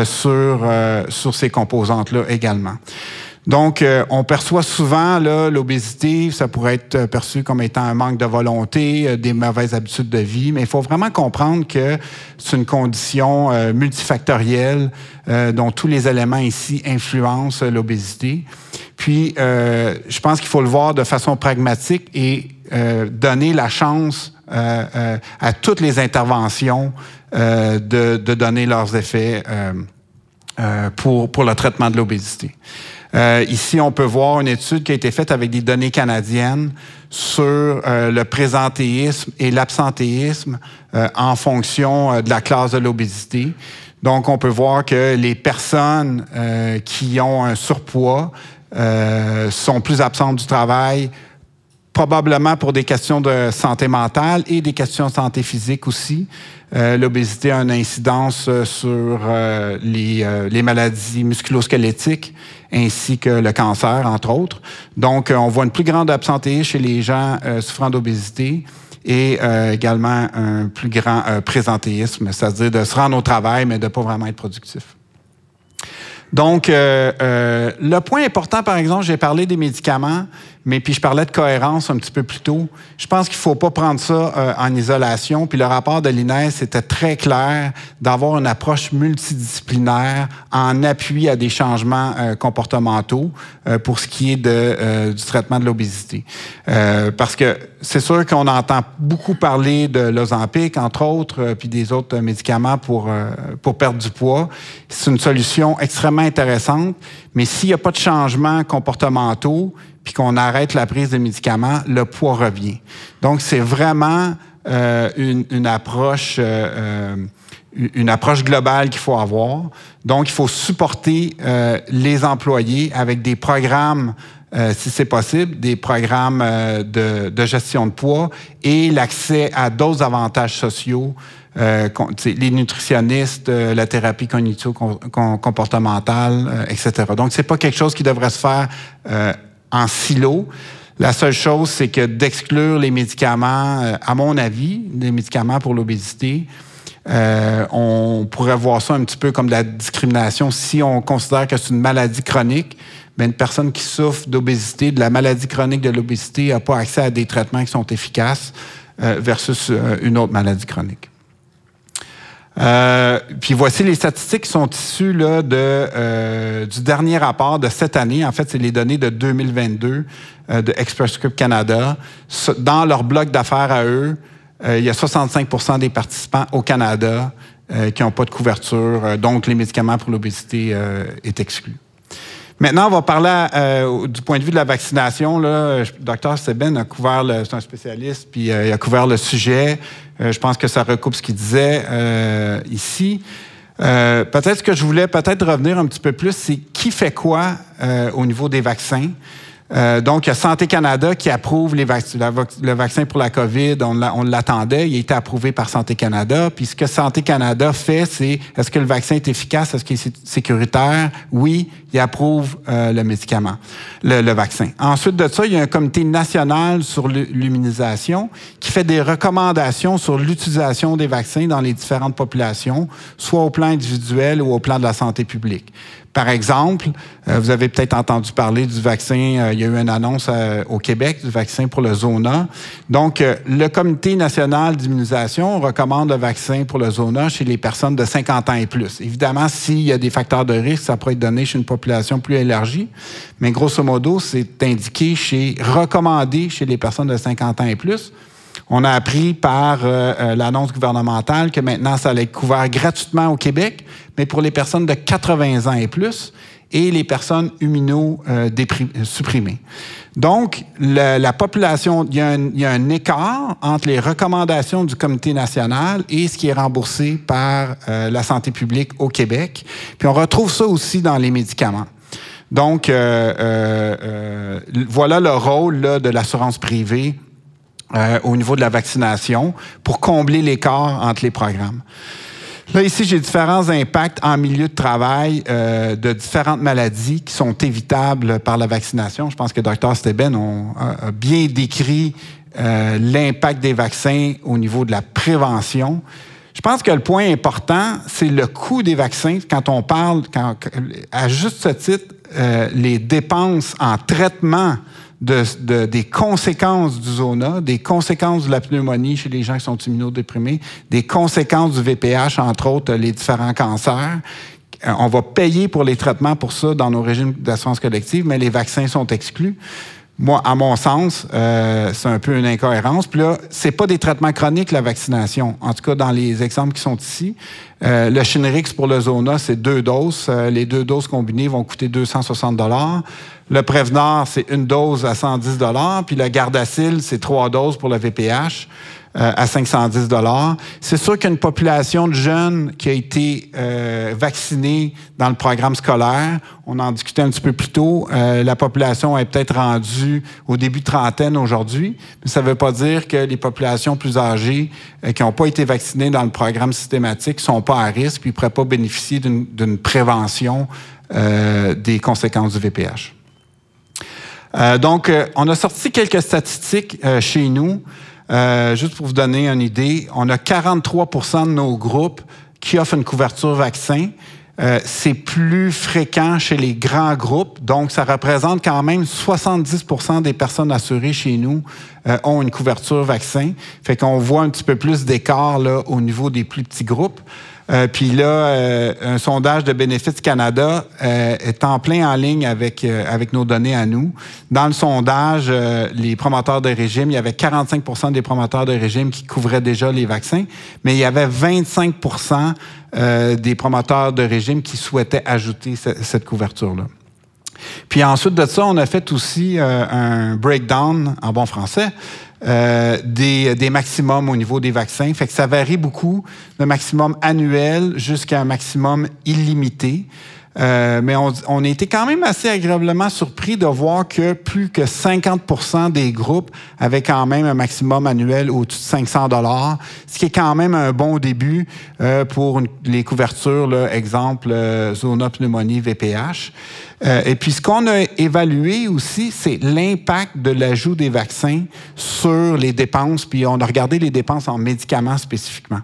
sur, sur ces composantes-là également. Donc, euh, on perçoit souvent l'obésité, ça pourrait être euh, perçu comme étant un manque de volonté, euh, des mauvaises habitudes de vie, mais il faut vraiment comprendre que c'est une condition multifactorielle dont tous les éléments ici influencent l'obésité. Puis, je pense qu'il faut le voir de façon pragmatique et donner la chance à toutes les interventions de, de, donner leurs effets pour, pour le traitement de l'obésité. Euh, ici, on peut voir une étude qui a été faite avec des données canadiennes sur euh, le présentéisme et l'absentéisme euh, en fonction de la classe de l'obésité. Donc, on peut voir que les personnes qui ont un surpoids sont plus absentes du travail, probablement pour des questions de santé mentale et des questions de santé physique aussi. L'obésité a une incidence sur les, les maladies musculosquelettiques ainsi que le cancer, entre autres. Donc, euh, on voit une plus grande absentéisme chez les gens euh, souffrant d'obésité et euh, également un plus grand présentéisme, c'est-à-dire de se rendre au travail, mais de ne pas vraiment être productif. Donc, le point important, par exemple, j'ai parlé des médicaments. Mais puis je parlais de cohérence un petit peu plus tôt. Je pense qu'il faut pas prendre ça euh, en isolation. Puis le rapport de l'INES était très clair d'avoir une approche multidisciplinaire en appui à des changements euh, comportementaux euh, pour ce qui est de, du traitement de l'obésité. parce que c'est sûr qu'on entend beaucoup parler de l'Ozempic, entre autres, puis des autres médicaments pour, pour perdre du poids. C'est une solution extrêmement intéressante, mais s'il n'y a pas de changements comportementaux, puis qu'on arrête la prise de médicaments, le poids revient. Donc, c'est vraiment euh, une, approche, euh, euh, une approche globale qu'il faut avoir. Donc, il faut supporter les employés avec des programmes si c'est possible, des programmes de, gestion de poids et l'accès à d'autres avantages sociaux, les nutritionnistes, la thérapie cognitivo-comportementale, etc. Donc, c'est pas quelque chose qui devrait se faire en silo. La seule chose, c'est que d'exclure les médicaments, euh, à mon avis, les médicaments pour l'obésité, euh, on pourrait voir ça un petit peu comme de la discrimination si on considère que c'est une maladie chronique, mais une personne qui souffre d'obésité, de la maladie chronique de l'obésité, n'a pas accès à des traitements qui sont efficaces versus une autre maladie chronique. Euh, puis voici les statistiques qui sont issues là, de, euh, du dernier rapport de cette année. En fait, c'est les données de 2022 euh, de Express Script Canada. Dans leur bloc d'affaires à eux, il y a 65% des participants au Canada qui n'ont pas de couverture, donc les médicaments pour l'obésité est exclu. Maintenant, on va parler du point de vue de la vaccination. Là, Dr. Seben a couvert, c'est un spécialiste, puis il a couvert le sujet. Euh, je pense que ça recoupe ce qu'il disait euh, ici. Euh, peut-être que je voulais peut-être revenir un petit peu plus, c'est qui fait quoi au niveau des vaccins? Euh, donc, il y a Santé Canada qui approuve les le vaccin pour la COVID. On l'attendait. Il a été approuvé par Santé Canada. Puis, ce que Santé Canada fait, c'est est-ce que le vaccin est efficace? Est-ce qu'il est sécuritaire? Oui, il approuve euh, le médicament, le, le, vaccin. Ensuite de ça, il y a un comité national sur l'immunisation qui fait des recommandations sur l'utilisation des vaccins dans les différentes populations, soit au plan individuel ou au plan de la santé publique. Par exemple, euh, vous avez peut-être entendu parler du vaccin, euh, il y a eu une annonce euh, au Québec du vaccin pour le Zona. Donc, le Comité national d'immunisation recommande le vaccin pour le Zona chez les personnes de 50 ans et plus. Évidemment, s'il y a des facteurs de risque, ça pourrait être donné chez une population plus élargie, mais grosso modo, c'est indiqué chez, recommandé chez les personnes de 50 ans et plus. On a appris par euh, euh, l'annonce gouvernementale que maintenant, ça allait être couvert gratuitement au Québec, mais pour les personnes de 80 ans et plus et les personnes immunosupprimées. Donc, la, population, il y, a un, écart entre les recommandations du Comité national et ce qui est remboursé par euh, la santé publique au Québec. Puis on retrouve ça aussi dans les médicaments. Donc, euh, voilà le rôle là, de l'assurance privée euh, au niveau de la vaccination pour combler l'écart entre les programmes. Là, ici, j'ai différents impacts en milieu de travail euh, de différentes maladies qui sont évitables par la vaccination. Je pense que Dr. Steben a, bien décrit euh, l'impact des vaccins au niveau de la prévention. Je pense que le point important, c'est le coût des vaccins. Quand on parle, à juste ce titre, euh, les dépenses en traitement de, des conséquences du zona, des conséquences de la pneumonie chez les gens qui sont immunodéprimés, des conséquences du VPH, entre autres les différents cancers. Euh, on va payer pour les traitements pour ça dans nos régimes d'assurance collective, mais les vaccins sont exclus. Moi, à mon sens, euh, c'est un peu une incohérence. Puis là, c'est pas des traitements chroniques la vaccination. En tout cas, dans les exemples qui sont ici, euh, le Shinrix pour le Zona, c'est deux doses. Euh, les deux doses combinées vont coûter 260 dollars. Le Prévenard, c'est une dose à 110 dollars. Puis le Gardasil, c'est trois doses pour le VPH. Euh, à 510 dollars. C'est sûr qu'une population de jeunes qui a été euh, vaccinée dans le programme scolaire, on en discutait un petit peu plus tôt, euh, la population est peut-être rendue au début de trentaine aujourd'hui, mais ça ne veut pas dire que les populations plus âgées qui n'ont pas été vaccinées dans le programme systématique sont pas à risque puis ne pourraient pas bénéficier d'une prévention des conséquences du VPH. Donc, on a sorti quelques statistiques chez nous. Euh, juste pour vous donner une idée, on a 43% de nos groupes qui offrent une couverture vaccin. Euh, c'est plus fréquent chez les grands groupes, donc ça représente quand même 70% des personnes assurées chez nous euh, ont une couverture vaccin. Fait qu'on voit un petit peu plus d'écart là au niveau des plus petits groupes. Euh, puis là, euh, un sondage de Benefits Canada euh, est en plein en ligne avec, avec nos données à nous. Dans le sondage, les promoteurs de régime, il y avait 45% des promoteurs de régime qui couvraient déjà les vaccins, mais il y avait 25% des promoteurs de régime qui souhaitaient ajouter cette couverture-là. Puis ensuite de ça, on a fait aussi un breakdown en bon français euh, des, des, maximums au niveau des vaccins. Fait que ça varie beaucoup, le maximum annuel jusqu'à un maximum illimité. Euh, mais on, on, a été quand même assez agréablement surpris de voir que plus que 50% des groupes avaient quand même un maximum annuel au-dessus de 500 dollars, ce qui est quand même un bon début euh, pour les couvertures, là, exemple euh, Zona Pneumonie VPH. Euh, et puis, ce qu'on a évalué aussi, c'est l'impact de l'ajout des vaccins sur les dépenses, puis on a regardé les dépenses en médicaments spécifiquement.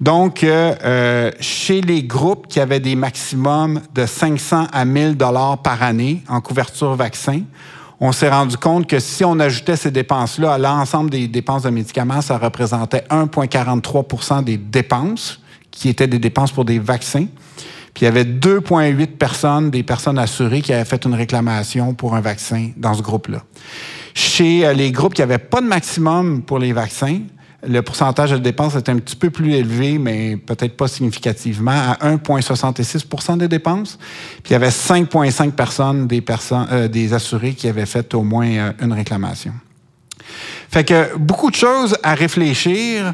Donc, euh, euh, chez les groupes qui avaient des maximums de 500 à 1000 dollars par année en couverture vaccin, on s'est rendu compte que si on ajoutait ces dépenses-là à l'ensemble des dépenses de médicaments, ça représentait 1,43% des dépenses qui étaient des dépenses pour des vaccins. Puis il y avait 2,8 personnes, des personnes assurées, qui avaient fait une réclamation pour un vaccin dans ce groupe-là. Chez euh, les groupes qui n'avaient pas de maximum pour les vaccins, le pourcentage de dépenses est un petit peu plus élevé, mais peut-être pas significativement, à 1,66% des dépenses. Puis il y avait 5,5 personnes des, personnes, euh, des assurés qui avaient fait au moins euh, une réclamation. Fait que beaucoup de choses à réfléchir.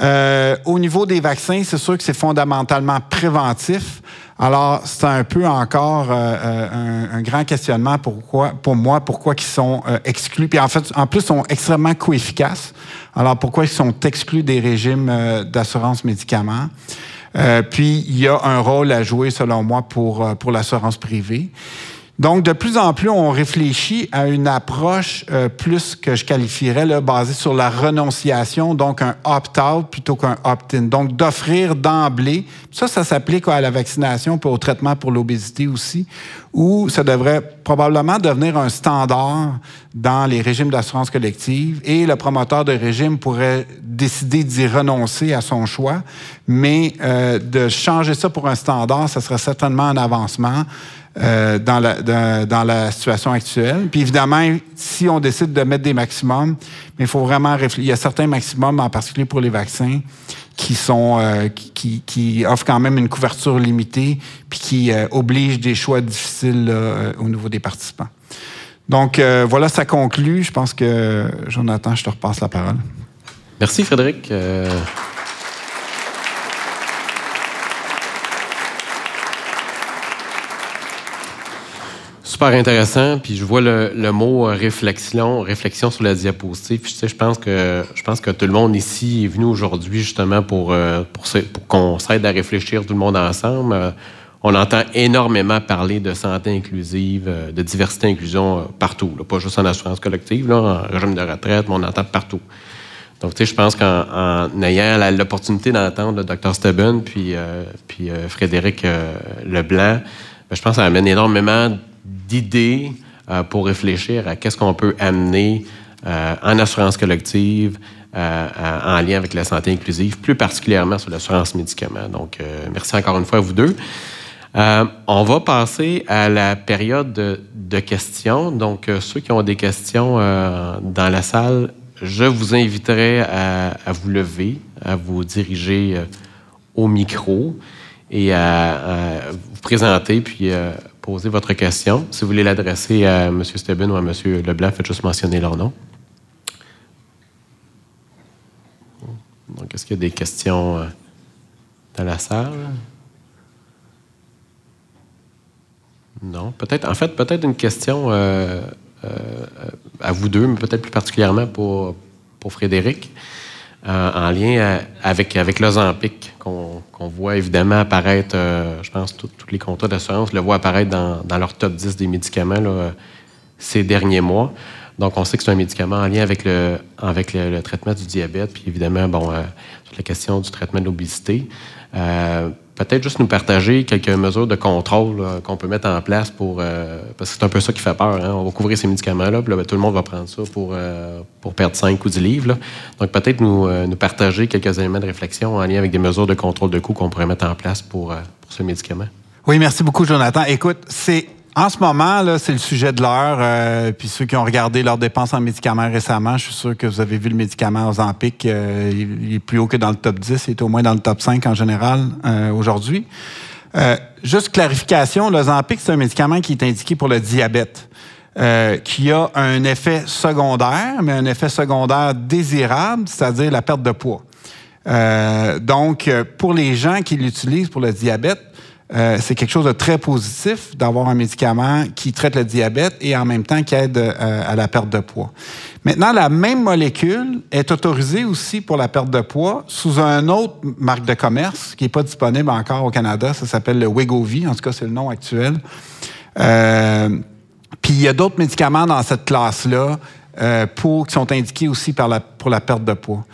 Euh, au niveau des vaccins, c'est sûr que c'est fondamentalement préventif. Alors, c'est un peu encore euh, euh, un, grand questionnement pour moi, pourquoi ils sont exclus. Puis en fait, en plus, ils sont extrêmement co-efficaces. Alors, pourquoi ils sont exclus des régimes d'assurance médicaments? puis, il y a un rôle à jouer, selon moi, pour, pour l'assurance privée. Donc, de plus en plus, on réfléchit à une approche euh, plus que je qualifierais là, basée sur la renonciation, donc un opt-out plutôt qu'un opt-in. Donc, d'offrir d'emblée, ça, ça s'applique à la vaccination puis au traitement pour l'obésité aussi, où ça devrait probablement devenir un standard dans les régimes d'assurance collective et le promoteur de régime pourrait décider d'y renoncer à son choix, mais euh, de changer ça pour un standard, ça serait certainement un avancement. Euh, dans, la, dans, la situation actuelle. Puis évidemment, si on décide de mettre des maximums, mais il faut vraiment réfléchir. Il y a certains maximums, en particulier pour les vaccins, qui sont euh, qui, qui, offrent quand même une couverture limitée, puis qui euh, obligent des choix difficiles au niveau des participants. Donc voilà, ça conclut. Je pense que Jonathan, je te repasse la parole. Merci Frédéric. Super intéressant. Puis je vois le, mot euh, réflexion, réflexion sur la diapositive. Puis, je pense que je pense que tout le monde ici est venu aujourd'hui justement pour, euh, pour, qu'on s'aide à réfléchir tout le monde ensemble. Euh, on entend énormément parler de santé inclusive, de diversité inclusion partout, pas juste en assurance collective, là, en régime de retraite, mais on entend partout. Donc, tu sais, je pense qu'en ayant l'opportunité d'entendre le Dr. Steben puis, puis Frédéric Leblanc, ben, je pense que ça amène énormément d'idées euh, pour réfléchir à qu'est-ce qu'on peut amener euh, en assurance collective, euh, en lien avec la santé inclusive, plus particulièrement sur l'assurance médicaments. Donc, merci encore une fois à vous deux. on va passer à la période de, questions. Donc, ceux qui ont des questions dans la salle, je vous inviterai à, à, vous lever, à vous diriger au micro et à, vous présenter, puis poser votre question. Si vous voulez l'adresser à M. Steben ou à M. Leblanc, faites juste mentionner leur nom. Donc, est-ce qu'il y a des questions euh, dans la salle? Non. Peut-être, en fait, peut-être une question euh, euh, à vous deux, mais peut-être plus particulièrement pour, pour Frédéric. Euh, en lien euh, avec, avec l'Ozampic, qu'on voit évidemment apparaître, euh, je pense, tous les contrats d'assurance le voient apparaître dans, dans, leur top 10 des médicaments ces derniers mois. Donc, on sait que c'est un médicament en lien avec le, avec le, traitement du diabète, puis évidemment, bon, la question du traitement de l'obésité peut-être juste nous partager quelques mesures de contrôle qu'on peut mettre en place pour. Euh, parce que c'est un peu ça qui fait peur. Hein. On va couvrir ces médicaments-là, puis ben, tout le monde va prendre ça pour, euh, pour perdre 5 ou 10 livres. Donc, peut-être nous, euh, nous partager quelques éléments de réflexion en lien avec des mesures de contrôle de coût qu'on pourrait mettre en place pour, pour ce médicament. Oui, merci beaucoup, Jonathan. Écoute, c'est en ce moment, là, c'est le sujet de l'heure. Euh, puis ceux qui ont regardé leurs dépenses en médicaments récemment, je suis sûr que vous avez vu le médicament Ozempic. Euh, il, est plus haut que dans le top 10. Il est au moins dans le top 5 en général euh, aujourd'hui. juste clarification, l'Ozempic, c'est un médicament qui est indiqué pour le diabète. qui a un effet secondaire, mais un effet secondaire désirable, c'est-à-dire la perte de poids. donc, pour les gens qui l'utilisent pour le diabète, euh, c'est quelque chose de très positif d'avoir un médicament qui traite le diabète et en même temps qui aide euh, à la perte de poids. Maintenant, la même molécule est autorisée aussi pour la perte de poids sous un autre marque de commerce qui n'est pas disponible encore au Canada. Ça s'appelle le Wegovy. En tout cas, c'est le nom actuel. puis il y a d'autres médicaments dans cette classe-là pour, qui sont indiqués aussi pour la perte de poids.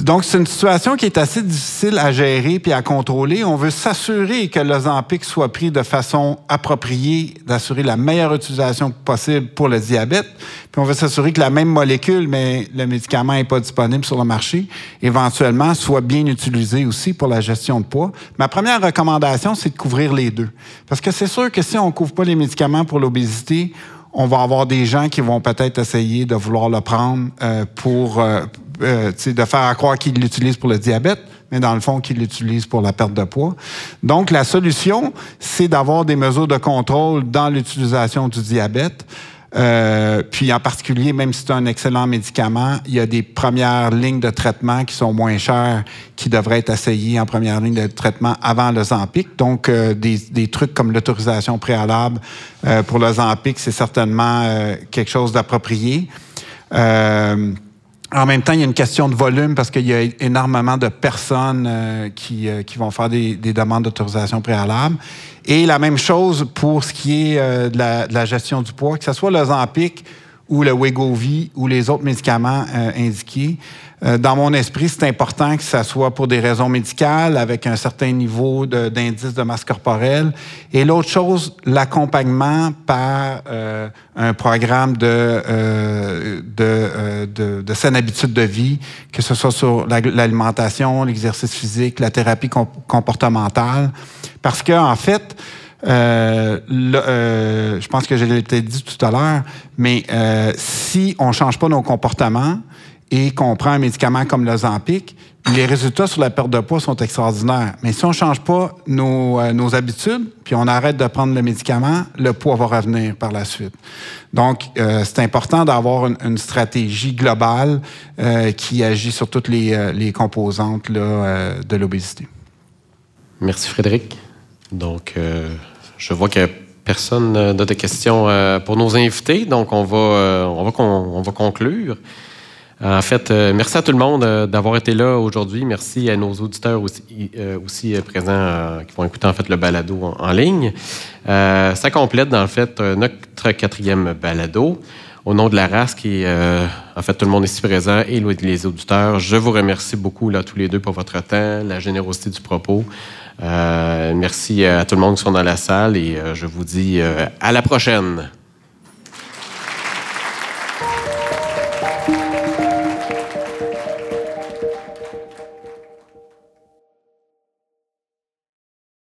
Donc, c'est une situation qui est assez difficile à gérer puis à contrôler. On veut s'assurer que l'Ozempic soit pris de façon appropriée, d'assurer la meilleure utilisation possible pour le diabète. Puis on veut s'assurer que la même molécule, mais le médicament n'est pas disponible sur le marché, éventuellement soit bien utilisé aussi pour la gestion de poids. Ma première recommandation, c'est de couvrir les deux. Parce que c'est sûr que si on ne couvre pas les médicaments pour l'obésité, on va avoir des gens qui vont peut-être essayer de vouloir le prendre euh, pour euh, euh, de faire croire qu'ils l'utilisent pour le diabète, mais dans le fond qu'ils l'utilisent pour la perte de poids. Donc la solution, c'est d'avoir des mesures de contrôle dans l'utilisation du diabète. Euh, puis en particulier, même si c'est un excellent médicament, il y a des premières lignes de traitement qui sont moins chères, qui devraient être essayées en première ligne de traitement avant le Zampic. Donc, euh, des, des, trucs comme l'autorisation préalable euh, pour le Zampic, c'est certainement euh, quelque chose d'approprié. En même temps, il y a une question de volume parce qu'il y a énormément de personnes euh, qui, euh, qui, vont faire des, des demandes d'autorisation préalable. Et la même chose pour ce qui est euh, de, la, de, la, gestion du poids, que ce soit le Zampic ou le Wegovy ou les autres médicaments indiqués. Euh, dans mon esprit, c'est important que ça soit pour des raisons médicales, avec un certain niveau d'indice de, masse corporelle. Et l'autre chose, l'accompagnement par euh, un programme de, euh, de, euh, de, de, saine habitude de vie, que ce soit sur l'alimentation, l'exercice physique, la thérapie comportementale. Parce que en fait, euh, euh, je pense que je l'ai dit tout à l'heure, mais euh, si on change pas nos comportements, et qu'on prend un médicament comme le Zampic, les résultats sur la perte de poids sont extraordinaires. Mais si on ne change pas nos, euh, nos, habitudes, puis on arrête de prendre le médicament, le poids va revenir par la suite. Donc, euh, c'est important d'avoir une, stratégie globale euh, qui agit sur toutes les, composantes de l'obésité. Merci Frédéric. Donc, je vois que personne n'a de questions pour nos invités, donc on va, on va conclure. En fait, euh, merci à tout le monde euh, d'avoir été là aujourd'hui. Merci à nos auditeurs aussi, euh, présents euh, qui vont écouter en fait le balado en, ligne. ça complète notre quatrième balado. Au nom de la race qui, en fait, tout le monde ici présent et les auditeurs, je vous remercie beaucoup là tous les deux pour votre temps, la générosité du propos. merci à tout le monde qui sont dans la salle et je vous dis à la prochaine.